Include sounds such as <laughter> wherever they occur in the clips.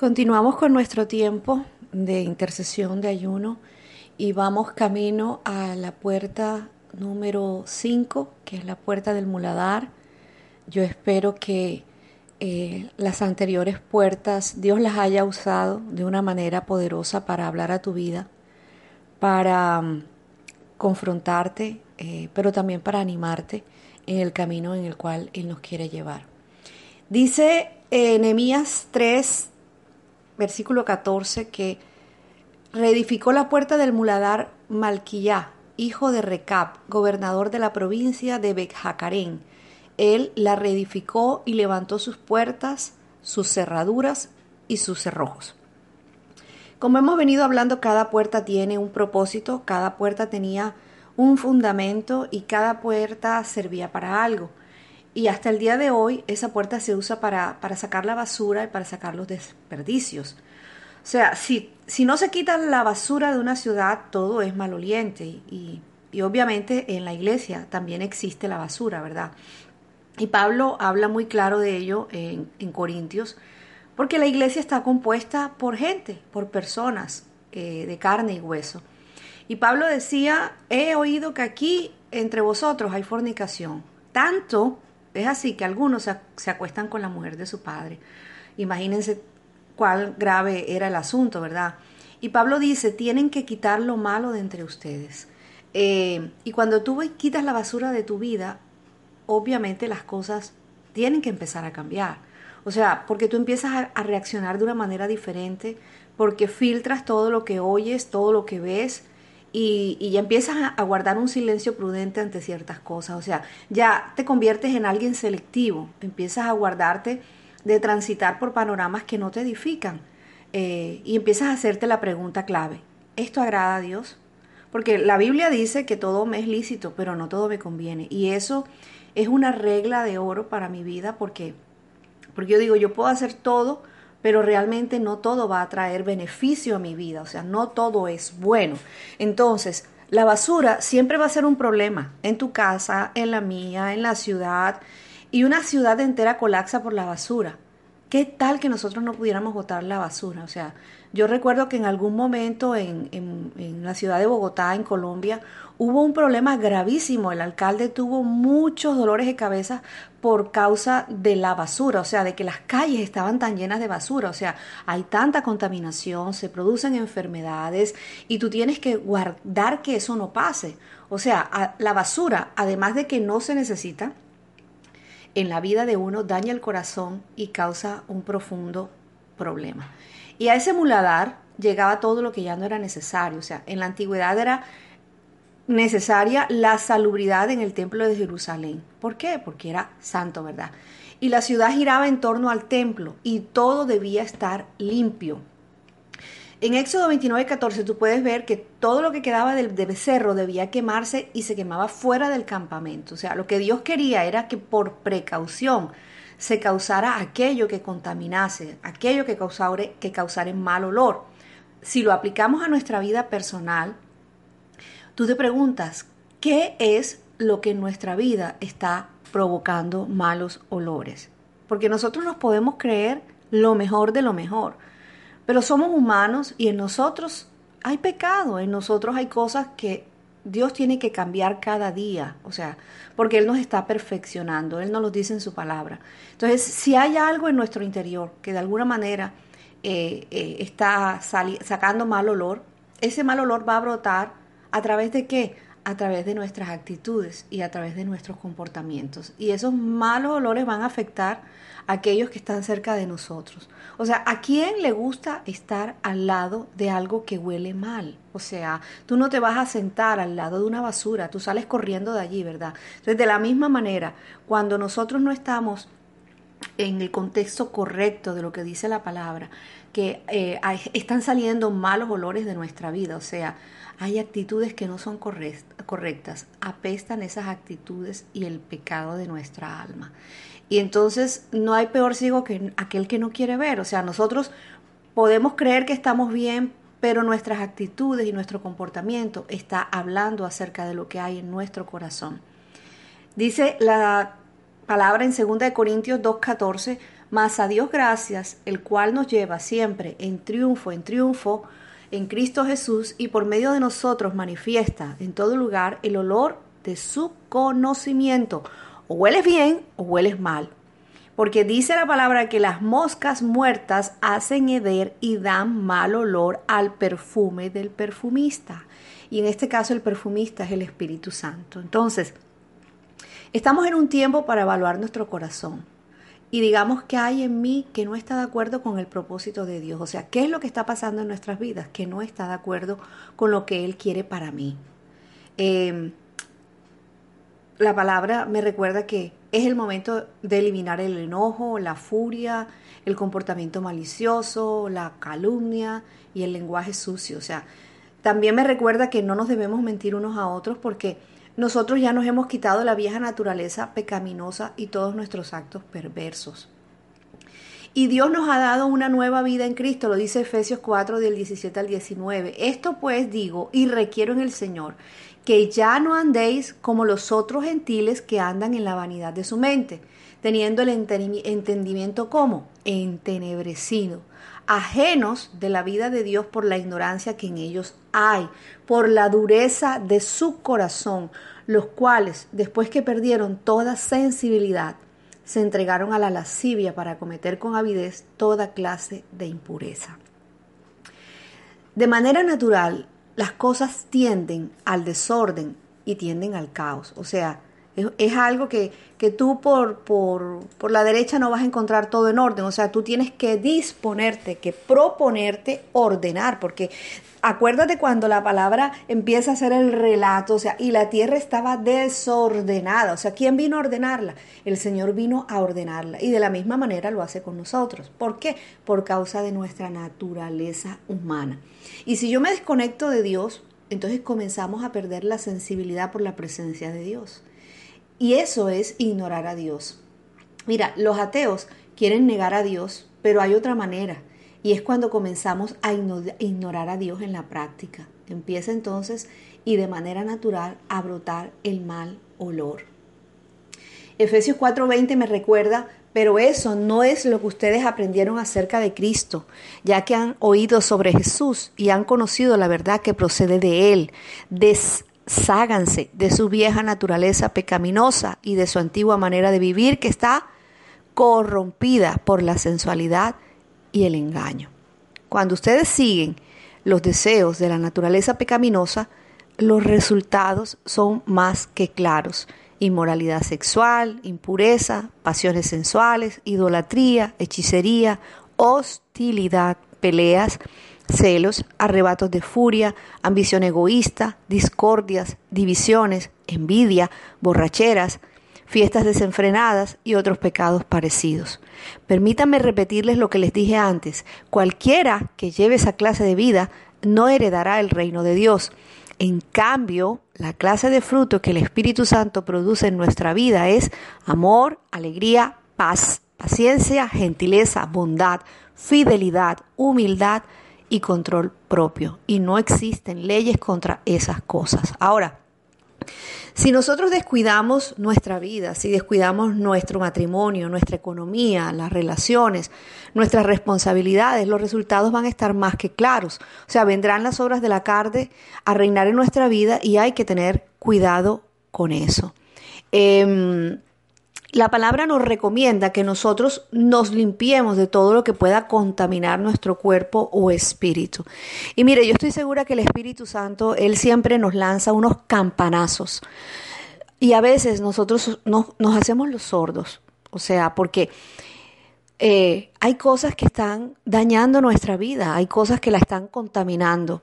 Continuamos con nuestro tiempo de intercesión, de ayuno, y vamos camino a la puerta número 5, que es la puerta del muladar. Yo espero que eh, las anteriores puertas Dios las haya usado de una manera poderosa para hablar a tu vida, para um, confrontarte, eh, pero también para animarte en el camino en el cual Él nos quiere llevar. Dice eh, Nehemías 3, versículo 14, que reedificó la puerta del muladar Malquillá, hijo de Recab, gobernador de la provincia de Becjacarén. Él la reedificó y levantó sus puertas, sus cerraduras y sus cerrojos. Como hemos venido hablando, cada puerta tiene un propósito, cada puerta tenía un fundamento y cada puerta servía para algo. Y hasta el día de hoy esa puerta se usa para, para sacar la basura y para sacar los desperdicios. O sea, si, si no se quita la basura de una ciudad, todo es maloliente. Y, y obviamente en la iglesia también existe la basura, ¿verdad? Y Pablo habla muy claro de ello en, en Corintios, porque la iglesia está compuesta por gente, por personas eh, de carne y hueso. Y Pablo decía, he oído que aquí entre vosotros hay fornicación. Tanto es así que algunos se, acuestan con la mujer de su padre. Imagínense cuál grave era el asunto, ¿verdad? Y Pablo dice, tienen que quitar lo malo de entre ustedes. Eh, y cuando tú quitas la basura de tu vida, obviamente las cosas tienen que empezar a cambiar. O sea, porque tú empiezas a, a reaccionar de una manera diferente, porque filtras todo lo que oyes, todo lo que ves, y, ya empiezas a, guardar un silencio prudente ante ciertas cosas. O sea, ya te conviertes en alguien selectivo, empiezas a guardarte de transitar por panoramas que no te edifican eh, y empiezas a hacerte la pregunta clave, ¿esto agrada a Dios? Porque la Biblia dice que todo me es lícito, pero no todo me conviene. Y eso es una regla de oro para mi vida porque, porque yo digo, yo puedo hacer todo, pero realmente no todo va a traer beneficio a mi vida, o sea, no todo es bueno. Entonces, la basura siempre va a ser un problema en tu casa, en la mía, en la ciudad, y una ciudad entera colapsa por la basura. ¿Qué tal que nosotros no pudiéramos botar la basura? O sea, yo recuerdo que en algún momento en, en, la ciudad de Bogotá, en Colombia, hubo un problema gravísimo. El alcalde tuvo muchos dolores de cabeza por causa de la basura, o sea, de que las calles estaban tan llenas de basura, o sea, hay tanta contaminación, se producen enfermedades y tú tienes que guardar que eso no pase. O sea, la basura, además de que no se necesita, en la vida de uno daña el corazón y causa un profundo problema. Y a ese muladar llegaba todo lo que ya no era necesario. O sea, en la antigüedad era necesaria la salubridad en el templo de Jerusalén. ¿Por qué? Porque era santo, ¿verdad? Y la ciudad giraba en torno al templo y todo debía estar limpio. En Éxodo 29, 14 tú puedes ver que todo lo que quedaba del, becerro debía quemarse y se quemaba fuera del campamento. O sea, lo que Dios quería era que por precaución se causara aquello que contaminase, aquello que causara, que causara mal olor. Si lo aplicamos a nuestra vida personal, tú te preguntas, ¿qué es lo que en nuestra vida está provocando malos olores? Porque nosotros nos podemos creer lo mejor de lo mejor pero somos humanos y en nosotros hay pecado, en nosotros hay cosas que Dios tiene que cambiar cada día, o sea, porque Él nos está perfeccionando, Él nos lo dice en su palabra. Entonces, si hay algo en nuestro interior que de alguna manera eh, eh, está sacando mal olor, ese mal olor va a brotar a través de qué? A través de nuestras actitudes y a través de nuestros comportamientos. Y esos malos olores van a afectar a aquellos que están cerca de nosotros. O sea, ¿a quién le gusta estar al lado de algo que huele mal? O sea, tú no te vas a sentar al lado de una basura, tú sales corriendo de allí, ¿verdad? Entonces, de la misma manera, cuando nosotros no estamos en el contexto correcto de lo que dice la palabra, que eh, están saliendo malos olores de nuestra vida, o sea, hay actitudes que no son correctas, apestan esas actitudes y el pecado de nuestra alma. Y entonces no hay peor ciego que aquel que no quiere ver, o sea, nosotros podemos creer que estamos bien, pero nuestras actitudes y nuestro comportamiento está hablando acerca de lo que hay en nuestro corazón. Dice la palabra en 2 Corintios 2.14, mas a Dios gracias, el cual nos lleva siempre en triunfo, en triunfo, en Cristo Jesús, y por medio de nosotros manifiesta en todo lugar el olor de su conocimiento. O hueles bien o hueles mal. Porque dice la palabra que las moscas muertas hacen heder y dan mal olor al perfume del perfumista. Y en este caso el perfumista es el Espíritu Santo. Entonces, Estamos en un tiempo para evaluar nuestro corazón y digamos que hay en mí que no está de acuerdo con el propósito de Dios. O sea, ¿qué es lo que está pasando en nuestras vidas que no está de acuerdo con lo que Él quiere para mí? Em, la palabra me recuerda que es el momento de eliminar el enojo, la furia, el comportamiento malicioso, la calumnia y el lenguaje sucio. O sea, también me recuerda que no nos debemos mentir unos a otros porque nosotros ya nos hemos quitado la vieja naturaleza pecaminosa y todos nuestros actos perversos. Y Dios nos ha dado una nueva vida en Cristo, lo dice Efesios 4 del 17 al 19. Esto pues digo y requiero en el Señor, que ya no andéis como los otros gentiles que andan en la vanidad de su mente, teniendo el entendimiento como entenebrecido, ajenos de la vida de Dios por la ignorancia que en ellos hay, por la dureza de su corazón, los cuales, después que perdieron toda sensibilidad, se entregaron a la lascivia para cometer con avidez toda clase de impureza. De manera natural, las cosas tienden al desorden y tienden al caos. O sea, es, algo que, que tú por, por, por, la derecha no vas a encontrar todo en orden. O sea, tú tienes que disponerte, que proponerte ordenar, porque acuérdate cuando la palabra empieza a ser el relato, o sea, y la tierra estaba desordenada. O sea, ¿quién vino a ordenarla? El Señor vino a ordenarla. Y de la misma manera lo hace con nosotros. ¿Por qué? Por causa de nuestra naturaleza humana. Y si yo me desconecto de Dios, entonces comenzamos a perder la sensibilidad por la presencia de Dios. Y eso es ignorar a Dios. Mira, los ateos quieren negar a Dios, pero hay otra manera. Y es cuando comenzamos a ignorar a Dios en la práctica. Empieza entonces y de manera natural a brotar el mal olor. Efesios 4:20 me recuerda, pero eso no es lo que ustedes aprendieron acerca de Cristo, ya que han oído sobre Jesús y han conocido la verdad que procede de Él. Des Ságanse de su vieja naturaleza pecaminosa y de su antigua manera de vivir que está corrompida por la sensualidad y el engaño. Cuando ustedes siguen los deseos de la naturaleza pecaminosa, los resultados son más que claros. Inmoralidad sexual, impureza, pasiones sensuales, idolatría, hechicería, hostilidad, peleas, celos, arrebatos de furia, ambición egoísta, discordias, divisiones, envidia, borracheras, fiestas desenfrenadas y otros pecados parecidos. Permítanme repetirles lo que les dije antes. Cualquiera que lleve esa clase de vida no heredará el reino de Dios. En cambio, la clase de fruto que el Espíritu Santo produce en nuestra vida es amor, alegría, paz, paciencia, gentileza, bondad, fidelidad, humildad, y control propio. Y no existen leyes contra esas cosas. Ahora, si nosotros descuidamos nuestra vida, si descuidamos nuestro matrimonio, nuestra economía, las relaciones, nuestras responsabilidades, los resultados van a estar más que claros. O sea, vendrán las obras de la carne a reinar en nuestra vida y hay que tener cuidado con eso. Em, la palabra nos recomienda que nosotros nos limpiemos de todo lo que pueda contaminar nuestro cuerpo o espíritu. Y mire, yo estoy segura que el Espíritu Santo, Él siempre nos lanza unos campanazos. Y a veces nosotros nos, hacemos los sordos. O sea, porque eh, hay cosas que están dañando nuestra vida, hay cosas que la están contaminando.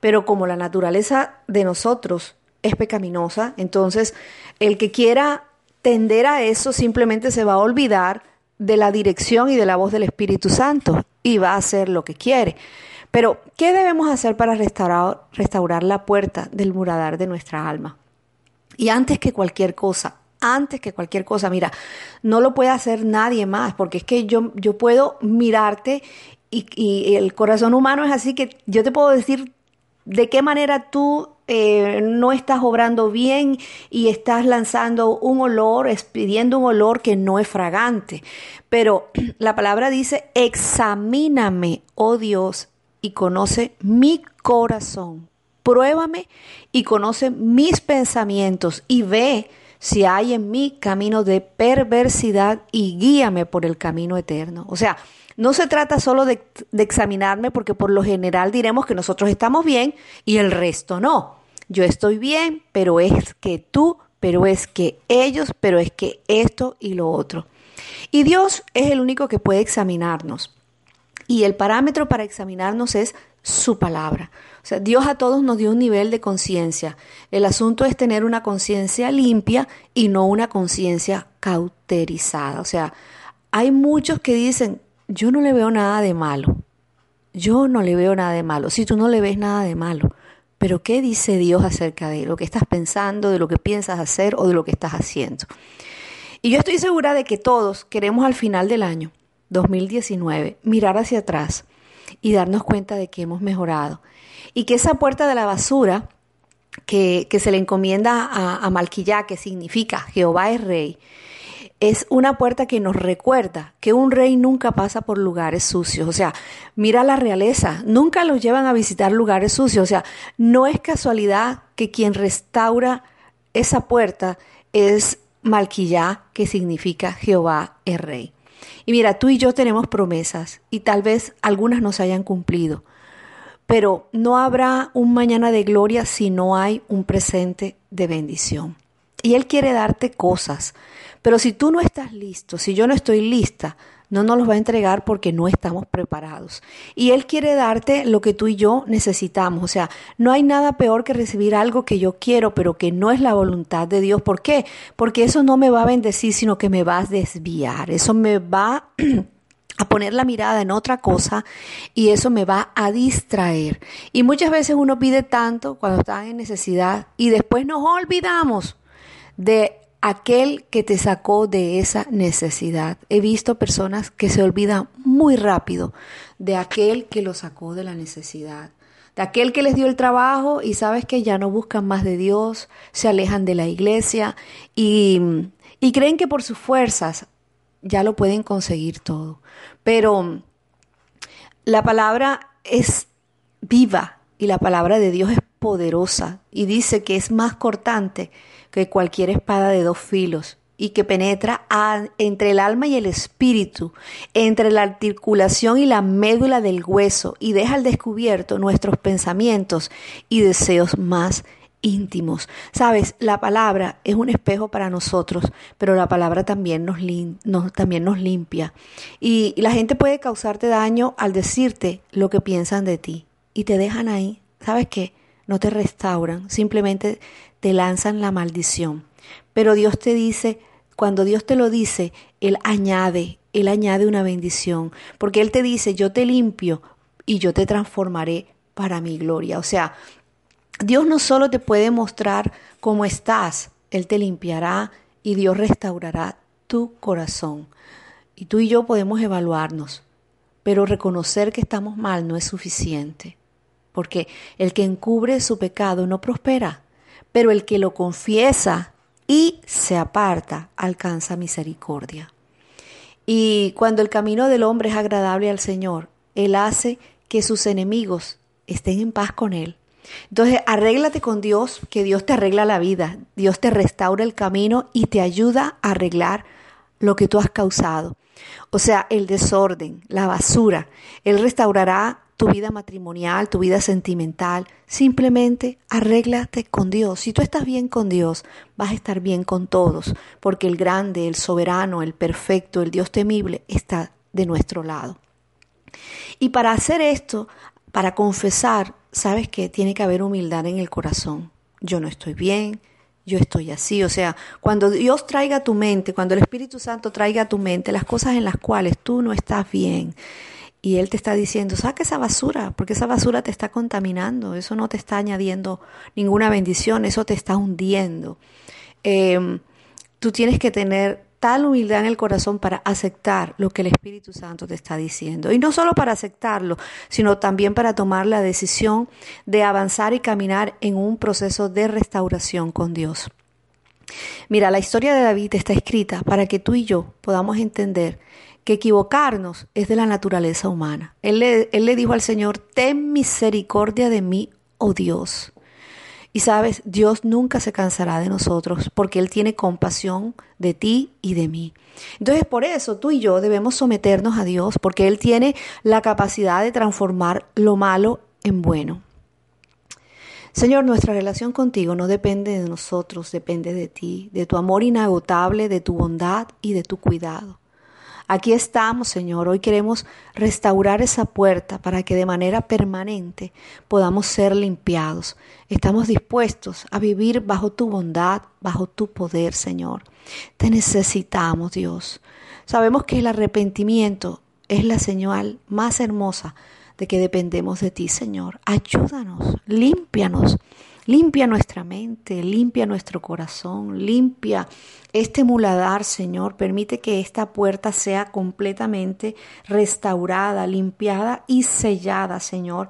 Pero como la naturaleza de nosotros es pecaminosa, entonces el que quiera tender a eso simplemente se va a olvidar de la dirección y de la voz del Espíritu Santo y va a hacer lo que quiere. Pero, ¿qué debemos hacer para restaurar, la puerta del muradar de nuestra alma? Y antes que cualquier cosa, antes que cualquier cosa, mira, no lo puede hacer nadie más, porque es que yo, yo puedo mirarte y el corazón humano es así que yo te puedo decir de qué manera tú eh, no estás obrando bien y estás lanzando un olor, expidiendo un olor que no es fragante. Pero <clears throat> la palabra dice, examíname, oh Dios, y conoce mi corazón. Pruébame y conoce mis pensamientos y ve si hay en mí camino de perversidad y guíame por el camino eterno. O sea, no se trata solo de, examinarme porque por lo general diremos que nosotros estamos bien y el resto no. Yo estoy bien, pero es que tú, pero es que ellos, pero es que esto y lo otro. Y Dios es el único que puede examinarnos. Y el parámetro para examinarnos es su palabra. O sea, Dios a todos nos dio un nivel de conciencia. El asunto es tener una conciencia limpia y no una conciencia cauterizada. O sea, hay muchos que dicen, yo no le veo nada de malo. Yo no le veo nada de malo. Si tú no le ves nada de malo. Pero ¿qué dice Dios acerca de lo que estás pensando, de lo que piensas hacer o de lo que estás haciendo? Y yo estoy segura de que todos queremos al final del año 2019 mirar hacia atrás y darnos cuenta de que hemos mejorado. Y que esa puerta de la basura que, se le encomienda a, a Malquillá, que significa Jehová es rey, es una puerta que nos recuerda que un rey nunca pasa por lugares sucios. O sea, mira la realeza, nunca los llevan a visitar lugares sucios. O sea, no es casualidad que quien restaura esa puerta es Malquillá, que significa Jehová es rey. Y mira, tú y yo tenemos promesas y tal vez algunas nos hayan cumplido, pero no habrá un mañana de gloria si no hay un presente de bendición. Y Él quiere darte cosas, pero si tú no estás listo, si yo no estoy lista, no nos los va a entregar porque no estamos preparados. Y Él quiere darte lo que tú y yo necesitamos. O sea, no hay nada peor que recibir algo que yo quiero, pero que no es la voluntad de Dios. ¿Por qué? Porque eso no me va a bendecir, sino que me va a desviar. Eso me va <clears throat> a poner la mirada en otra cosa y eso me va a distraer. Y muchas veces uno pide tanto cuando está en necesidad y después nos olvidamos de aquel que te sacó de esa necesidad. He visto personas que se olvidan muy rápido de aquel que lo sacó de la necesidad, de aquel que les dio el trabajo y sabes que ya no buscan más de Dios, se alejan de la iglesia y, y creen que por sus fuerzas ya lo pueden conseguir todo. Pero la palabra es viva y la palabra de Dios es poderosa y dice que es más cortante que cualquier espada de dos filos y que penetra entre el alma y el espíritu, entre la articulación y la médula del hueso y deja al descubierto nuestros pensamientos y deseos más íntimos. Sabes, la palabra es un espejo para nosotros, pero la palabra también nos, también nos limpia. Y, y la gente puede causarte daño al decirte lo que piensan de ti y te dejan ahí. ¿Sabes qué? No te restauran, simplemente te lanzan la maldición. Pero Dios te dice, cuando Dios te lo dice, Él añade, Él añade una bendición, porque Él te dice, yo te limpio y yo te transformaré para mi gloria. O sea, Dios no solo te puede mostrar cómo estás, Él te limpiará y Dios restaurará tu corazón. Y tú y yo podemos evaluarnos, pero reconocer que estamos mal no es suficiente, porque el que encubre su pecado no prospera pero el que lo confiesa y se aparta alcanza misericordia. Y cuando el camino del hombre es agradable al Señor, Él hace que sus enemigos estén en paz con Él. Entonces, arréglate con Dios, que Dios te arregla la vida, Dios te restaura el camino y te ayuda a arreglar lo que tú has causado. O sea, el desorden, la basura. Él restaurará tu vida matrimonial, tu vida sentimental. Simplemente arréglate con Dios. Si tú estás bien con Dios, vas a estar bien con todos, porque el grande, el soberano, el perfecto, el Dios temible está de nuestro lado. Y para hacer esto, para confesar, sabes que tiene que haber humildad en el corazón. Yo no estoy bien, yo estoy así. O sea, cuando Dios traiga a tu mente, cuando el Espíritu Santo traiga a tu mente las cosas en las cuales tú no estás bien, y Él te está diciendo, saca esa basura, porque esa basura te está contaminando, eso no te está añadiendo ninguna bendición, eso te está hundiendo. Em, tú tienes que tener tal humildad en el corazón para aceptar lo que el Espíritu Santo te está diciendo. Y no solo para aceptarlo, sino también para tomar la decisión de avanzar y caminar en un proceso de restauración con Dios. Mira, la historia de David está escrita para que tú y yo podamos entender que equivocarnos es de la naturaleza humana. Él le, dijo al Señor, ten misericordia de mí, oh Dios. Y sabes, Dios nunca se cansará de nosotros porque Él tiene compasión de ti y de mí. Entonces por eso tú y yo debemos someternos a Dios porque Él tiene la capacidad de transformar lo malo en bueno. Señor, nuestra relación contigo no depende de nosotros, depende de ti, de tu amor inagotable, de tu bondad y de tu cuidado. Aquí estamos, Señor. Hoy queremos restaurar esa puerta para que de manera permanente podamos ser limpiados. Estamos dispuestos a vivir bajo tu bondad, bajo tu poder, Señor. Te necesitamos, Dios. Sabemos que el arrepentimiento es la señal más hermosa de que dependemos de ti, Señor. Ayúdanos, límpianos Limpia nuestra mente, limpia nuestro corazón, limpia este muladar, Señor. Permite que esta puerta sea completamente restaurada, limpiada y sellada, Señor.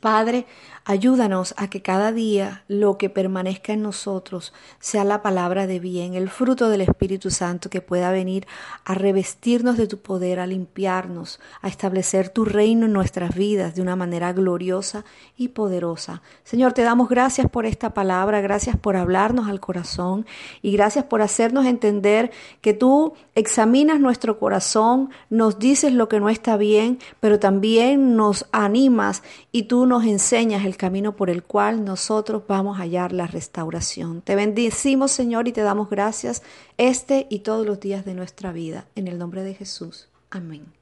Padre, Ayúdanos a que cada día lo que permanezca en nosotros sea la palabra de bien, el fruto del Espíritu Santo que pueda venir a revestirnos de tu poder, a limpiarnos, a establecer tu reino en nuestras vidas de una manera gloriosa y poderosa. Señor, te damos gracias por esta palabra, gracias por hablarnos al corazón y gracias por hacernos entender que tú examinas nuestro corazón, nos dices lo que no está bien, pero también nos animas y tú nos enseñas el camino por el cual nosotros vamos a hallar la restauración. Te bendecimos, Señor, y te damos gracias este y todos los días de nuestra vida. En el nombre de Jesús. Amén.